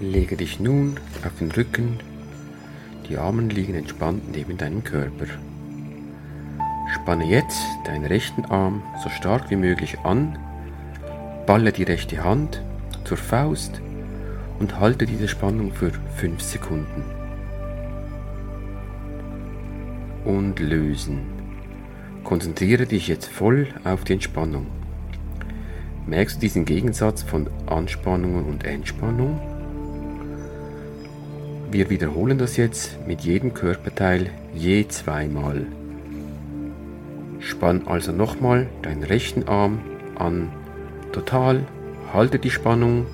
Lege dich nun auf den Rücken, die Arme liegen entspannt neben deinem Körper. Spanne jetzt deinen rechten Arm so stark wie möglich an, balle die rechte Hand zur Faust und halte diese Spannung für 5 Sekunden. Und lösen. Konzentriere dich jetzt voll auf die Entspannung. Merkst du diesen Gegensatz von Anspannung und Entspannung? Wir wiederholen das jetzt mit jedem Körperteil je zweimal. Spann also nochmal deinen rechten Arm an. Total, halte die Spannung.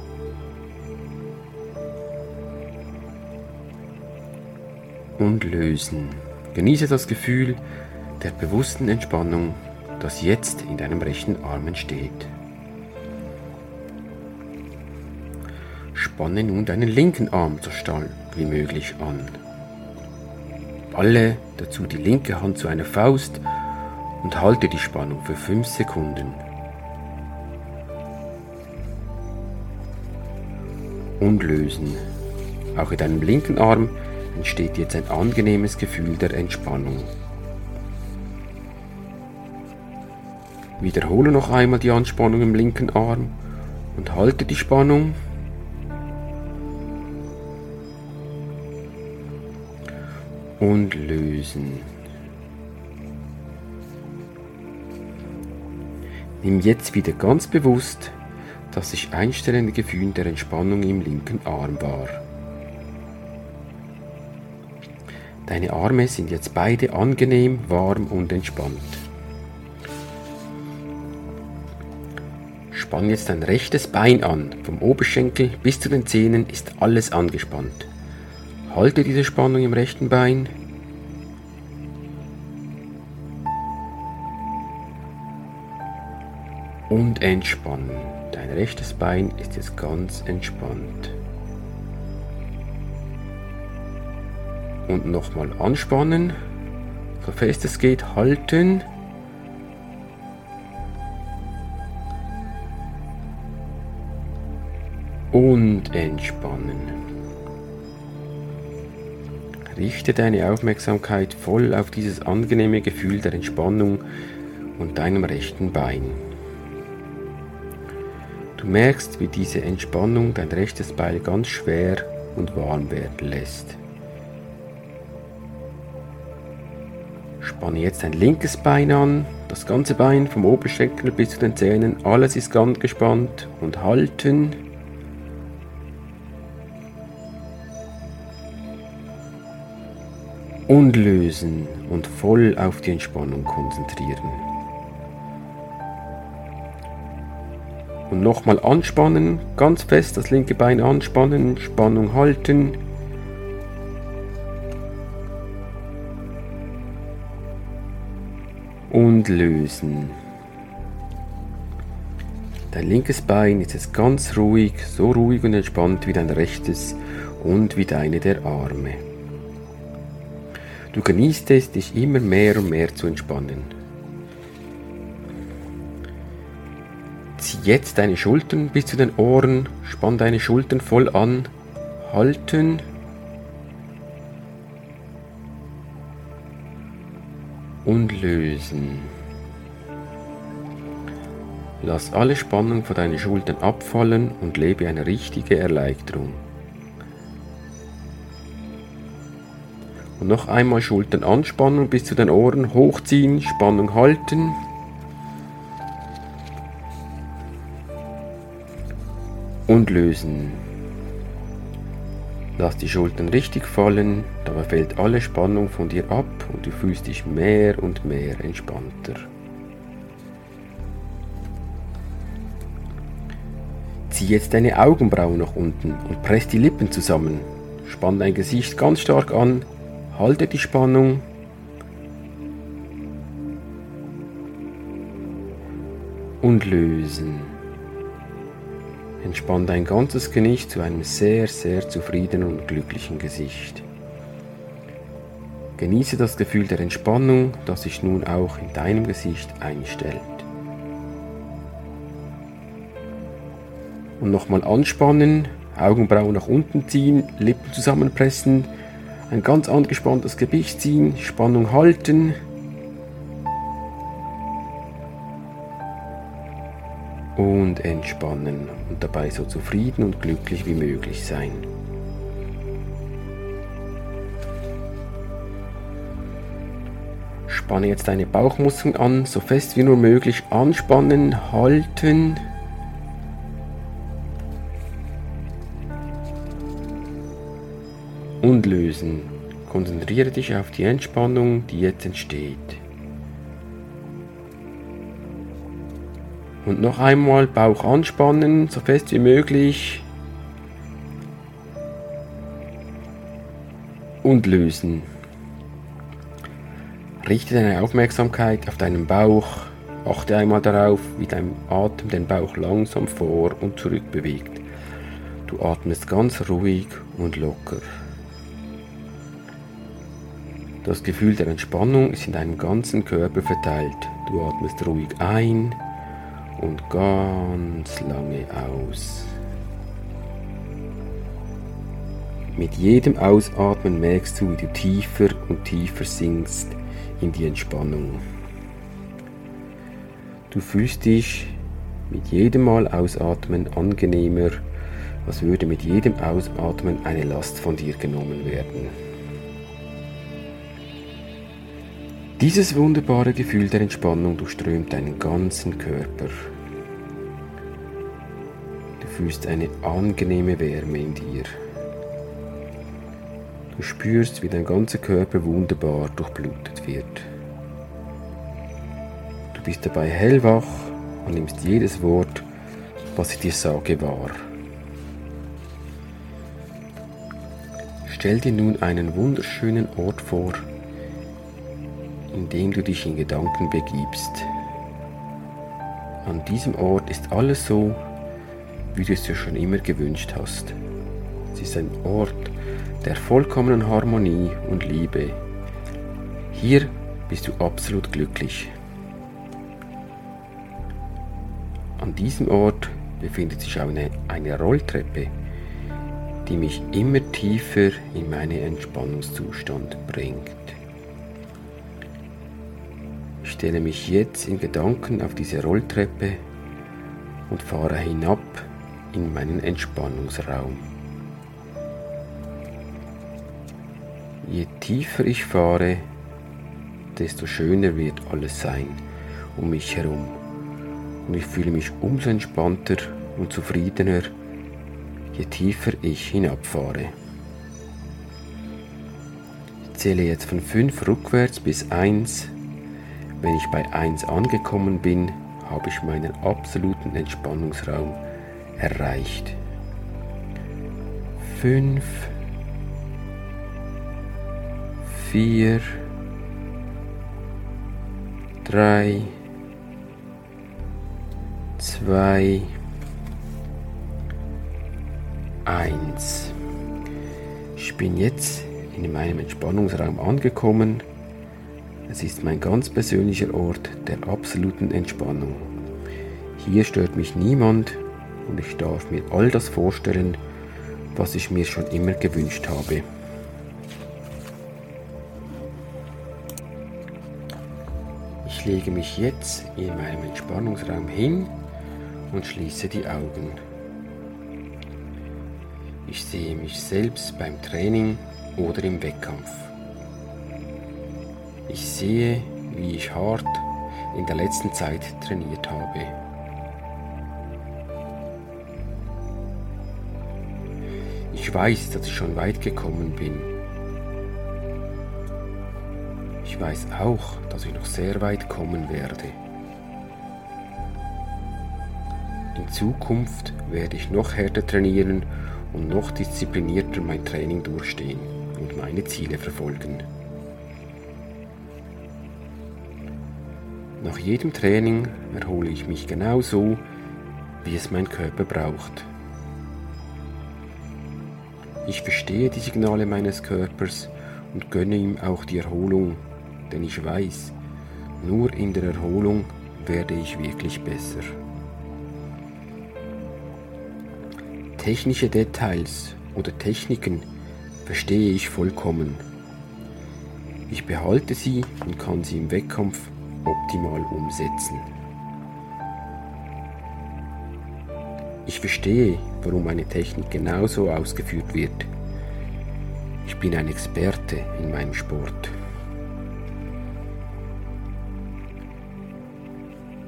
Und lösen. Genieße das Gefühl der bewussten Entspannung, das jetzt in deinem rechten Arm entsteht. Spanne nun deinen linken Arm so stark wie möglich an. Balle dazu die linke Hand zu einer Faust und halte die Spannung für 5 Sekunden. Und lösen. Auch in deinem linken Arm entsteht jetzt ein angenehmes Gefühl der Entspannung. Wiederhole noch einmal die Anspannung im linken Arm und halte die Spannung und lösen. Nimm jetzt wieder ganz bewusst das sich einstellende Gefühl der Entspannung im linken Arm wahr. Deine Arme sind jetzt beide angenehm, warm und entspannt. Spann jetzt dein rechtes Bein an. Vom Oberschenkel bis zu den Zähnen ist alles angespannt. Halte diese Spannung im rechten Bein. Und entspannen. Dein rechtes Bein ist jetzt ganz entspannt. Und nochmal anspannen. So fest es geht, halten. Und entspannen. Richte deine Aufmerksamkeit voll auf dieses angenehme Gefühl der Entspannung und deinem rechten Bein. Du merkst, wie diese Entspannung dein rechtes Bein ganz schwer und warm werden lässt. Spanne jetzt dein linkes Bein an, das ganze Bein vom Oberschenkel bis zu den Zähnen, alles ist ganz gespannt und halten. Und lösen und voll auf die Entspannung konzentrieren. Und nochmal anspannen, ganz fest das linke Bein anspannen, Spannung halten. Und lösen. Dein linkes Bein ist jetzt ganz ruhig, so ruhig und entspannt wie dein rechtes und wie deine der Arme. Du genießt es, dich immer mehr und mehr zu entspannen. Zieh jetzt deine Schultern bis zu den Ohren, spann deine Schultern voll an, halten. Und lösen. Lass alle Spannung von deinen Schultern abfallen und lebe eine richtige Erleichterung. Und noch einmal Schultern anspannen bis zu den Ohren, hochziehen, Spannung halten. Und lösen. Lass die Schultern richtig fallen, dabei fällt alle Spannung von dir ab und du fühlst dich mehr und mehr entspannter. Zieh jetzt deine Augenbrauen nach unten und press die Lippen zusammen. Spann dein Gesicht ganz stark an, Halte die Spannung. Und lösen. Entspann dein ganzes Gesicht zu einem sehr, sehr zufriedenen und glücklichen Gesicht. Genieße das Gefühl der Entspannung, das sich nun auch in deinem Gesicht einstellt. Und nochmal anspannen, Augenbrauen nach unten ziehen, Lippen zusammenpressen, ein ganz angespanntes Gewicht ziehen, Spannung halten. Und entspannen und dabei so zufrieden und glücklich wie möglich sein. Spanne jetzt deine Bauchmuskeln an, so fest wie nur möglich anspannen, halten. Und lösen. Konzentriere dich auf die Entspannung, die jetzt entsteht. Und noch einmal Bauch anspannen, so fest wie möglich. Und lösen. Richte deine Aufmerksamkeit auf deinen Bauch. Achte einmal darauf, wie dein Atem den Bauch langsam vor und zurück bewegt. Du atmest ganz ruhig und locker. Das Gefühl der Entspannung ist in deinem ganzen Körper verteilt. Du atmest ruhig ein und ganz lange aus. Mit jedem Ausatmen merkst du, wie du tiefer und tiefer sinkst in die Entspannung. Du fühlst dich mit jedem Mal Ausatmen angenehmer, als würde mit jedem Ausatmen eine Last von dir genommen werden. Dieses wunderbare Gefühl der Entspannung durchströmt deinen ganzen Körper. Du fühlst eine angenehme Wärme in dir. Du spürst, wie dein ganzer Körper wunderbar durchblutet wird. Du bist dabei hellwach und nimmst jedes Wort, was ich dir sage, wahr. Stell dir nun einen wunderschönen Ort vor, in dem du dich in Gedanken begibst. An diesem Ort ist alles so, wie du es dir schon immer gewünscht hast. Es ist ein Ort, der vollkommenen Harmonie und Liebe. Hier bist du absolut glücklich. An diesem Ort befindet sich eine, eine Rolltreppe, die mich immer tiefer in meinen Entspannungszustand bringt. Ich stelle mich jetzt in Gedanken auf diese Rolltreppe und fahre hinab in meinen Entspannungsraum. Je tiefer ich fahre, desto schöner wird alles sein um mich herum. Und ich fühle mich umso entspannter und zufriedener, je tiefer ich hinabfahre. Ich zähle jetzt von 5 rückwärts bis 1. Wenn ich bei 1 angekommen bin, habe ich meinen absoluten Entspannungsraum erreicht. 5 vier, drei, zwei, eins. Ich bin jetzt in meinem Entspannungsraum angekommen. Es ist mein ganz persönlicher Ort der absoluten Entspannung. Hier stört mich niemand und ich darf mir all das vorstellen, was ich mir schon immer gewünscht habe. lege mich jetzt in meinem Entspannungsraum hin und schließe die Augen. Ich sehe mich selbst beim Training oder im Wettkampf. Ich sehe, wie ich hart in der letzten Zeit trainiert habe. Ich weiß, dass ich schon weit gekommen bin ich weiß auch, dass ich noch sehr weit kommen werde. In Zukunft werde ich noch härter trainieren und noch disziplinierter mein Training durchstehen und meine Ziele verfolgen. Nach jedem Training erhole ich mich genauso, wie es mein Körper braucht. Ich verstehe die Signale meines Körpers und gönne ihm auch die Erholung, denn ich weiß, nur in der Erholung werde ich wirklich besser. Technische Details oder Techniken verstehe ich vollkommen. Ich behalte sie und kann sie im Wettkampf optimal umsetzen. Ich verstehe, warum eine Technik genauso ausgeführt wird. Ich bin ein Experte in meinem Sport.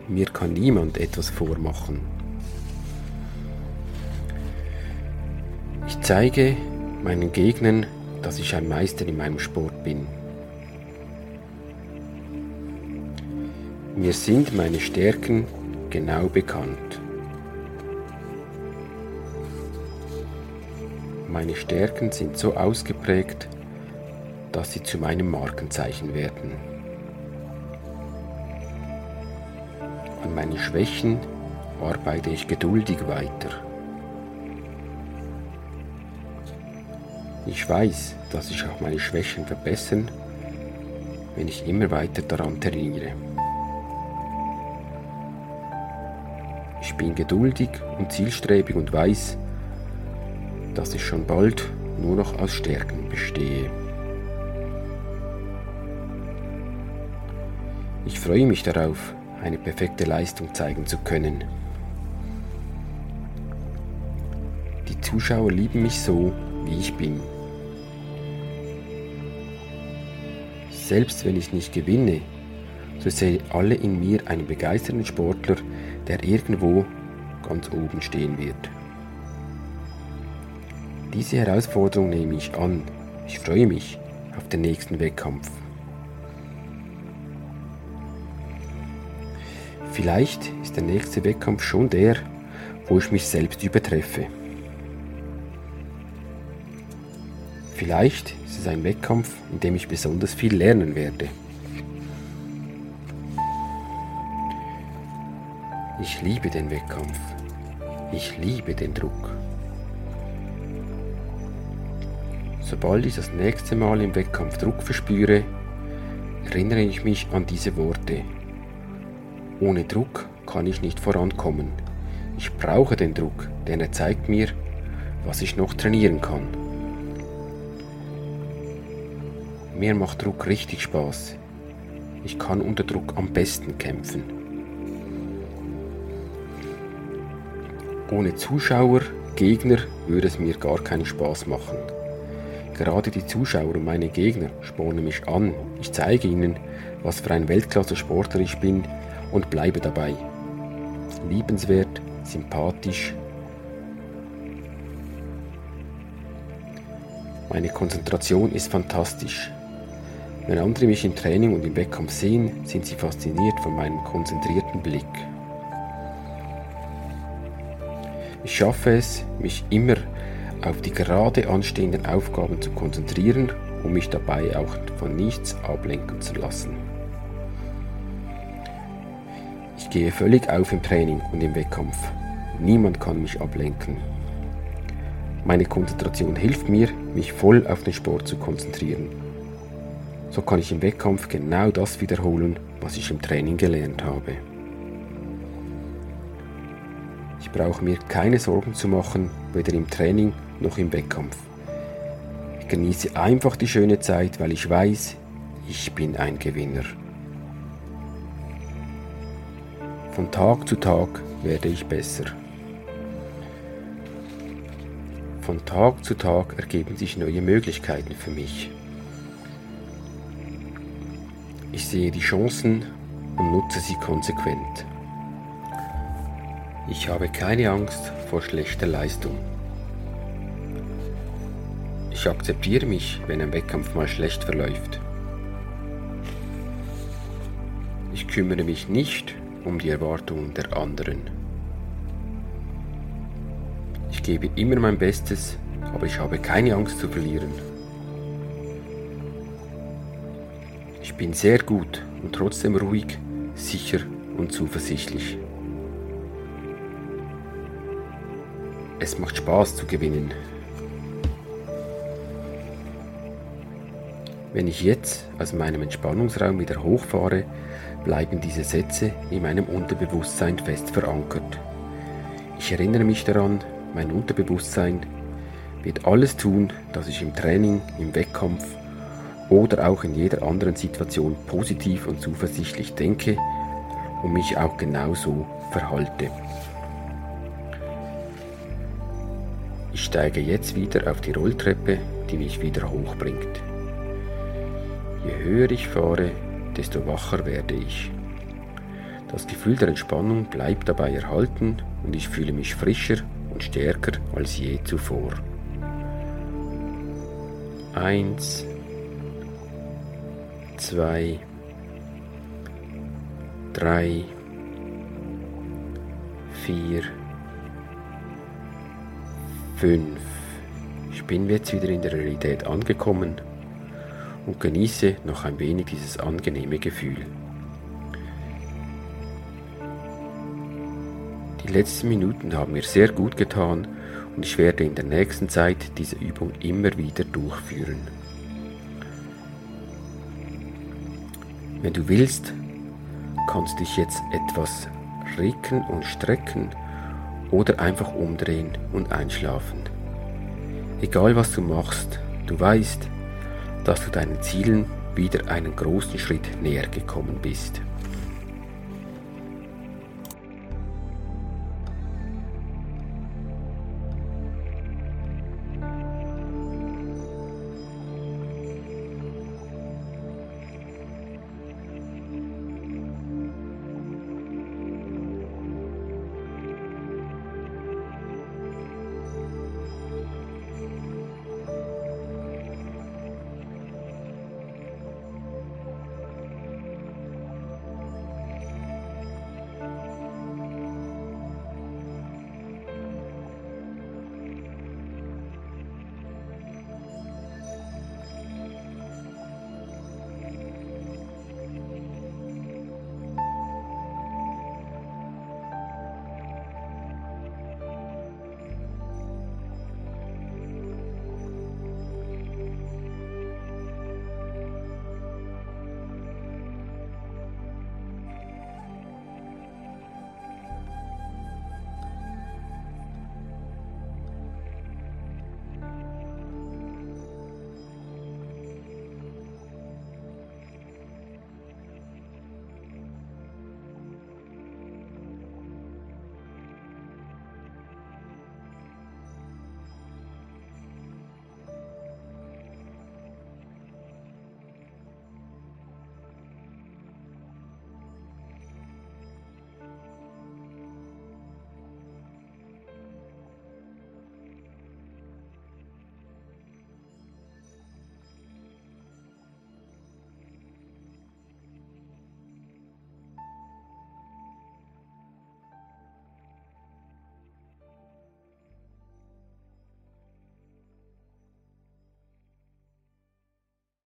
Mir kann niemand etwas vormachen. Ich zeige meinen Gegnern, dass ich ein Meister in meinem Sport bin. Mir sind meine Stärken genau bekannt. Meine Stärken sind so ausgeprägt, dass sie zu meinem Markenzeichen werden. An meinen Schwächen arbeite ich geduldig weiter. Ich weiß, dass ich auch meine Schwächen verbessern, wenn ich immer weiter daran trainiere. Bin geduldig und zielstrebig und weiß, dass ich schon bald nur noch aus Stärken bestehe. Ich freue mich darauf, eine perfekte Leistung zeigen zu können. Die Zuschauer lieben mich so, wie ich bin. Selbst wenn ich nicht gewinne, so sehen alle in mir einen begeisterten Sportler, der irgendwo ganz oben stehen wird. Diese Herausforderung nehme ich an. Ich freue mich auf den nächsten Wettkampf. Vielleicht ist der nächste Wettkampf schon der, wo ich mich selbst übertreffe. Vielleicht ist es ein Wettkampf, in dem ich besonders viel lernen werde. Ich liebe den Wettkampf. Ich liebe den Druck. Sobald ich das nächste Mal im Wettkampf Druck verspüre, erinnere ich mich an diese Worte. Ohne Druck kann ich nicht vorankommen. Ich brauche den Druck, denn er zeigt mir, was ich noch trainieren kann. Mir macht Druck richtig Spaß. Ich kann unter Druck am besten kämpfen. Ohne Zuschauer, Gegner würde es mir gar keinen Spaß machen. Gerade die Zuschauer und meine Gegner spornen mich an. Ich zeige ihnen, was für ein Weltklasse-Sportler ich bin und bleibe dabei. Liebenswert, sympathisch. Meine Konzentration ist fantastisch. Wenn andere mich im Training und im Wettkampf sehen, sind sie fasziniert von meinem konzentrierten Blick. Ich schaffe es, mich immer auf die gerade anstehenden Aufgaben zu konzentrieren, um mich dabei auch von nichts ablenken zu lassen. Ich gehe völlig auf im Training und im Wettkampf. Niemand kann mich ablenken. Meine Konzentration hilft mir, mich voll auf den Sport zu konzentrieren. So kann ich im Wettkampf genau das wiederholen, was ich im Training gelernt habe. Ich brauche mir keine Sorgen zu machen, weder im Training noch im Wettkampf. Ich genieße einfach die schöne Zeit, weil ich weiß, ich bin ein Gewinner. Von Tag zu Tag werde ich besser. Von Tag zu Tag ergeben sich neue Möglichkeiten für mich. Ich sehe die Chancen und nutze sie konsequent. Ich habe keine Angst vor schlechter Leistung. Ich akzeptiere mich, wenn ein Wettkampf mal schlecht verläuft. Ich kümmere mich nicht um die Erwartungen der anderen. Ich gebe immer mein Bestes, aber ich habe keine Angst zu verlieren. Ich bin sehr gut und trotzdem ruhig, sicher und zuversichtlich. Es macht Spaß zu gewinnen. Wenn ich jetzt aus meinem Entspannungsraum wieder hochfahre, bleiben diese Sätze in meinem Unterbewusstsein fest verankert. Ich erinnere mich daran, mein Unterbewusstsein wird alles tun, dass ich im Training, im Wettkampf oder auch in jeder anderen Situation positiv und zuversichtlich denke und mich auch genauso verhalte. Steige jetzt wieder auf die Rolltreppe, die mich wieder hochbringt. Je höher ich fahre, desto wacher werde ich. Das Gefühl der Entspannung bleibt dabei erhalten und ich fühle mich frischer und stärker als je zuvor. Eins, zwei, drei, vier, fünf. Ich bin jetzt wieder in der Realität angekommen und genieße noch ein wenig dieses angenehme Gefühl. Die letzten Minuten haben mir sehr gut getan und ich werde in der nächsten Zeit diese Übung immer wieder durchführen. Wenn du willst, kannst du dich jetzt etwas recken und strecken oder einfach umdrehen und einschlafen. Egal was du machst, du weißt, dass du deinen Zielen wieder einen großen Schritt näher gekommen bist.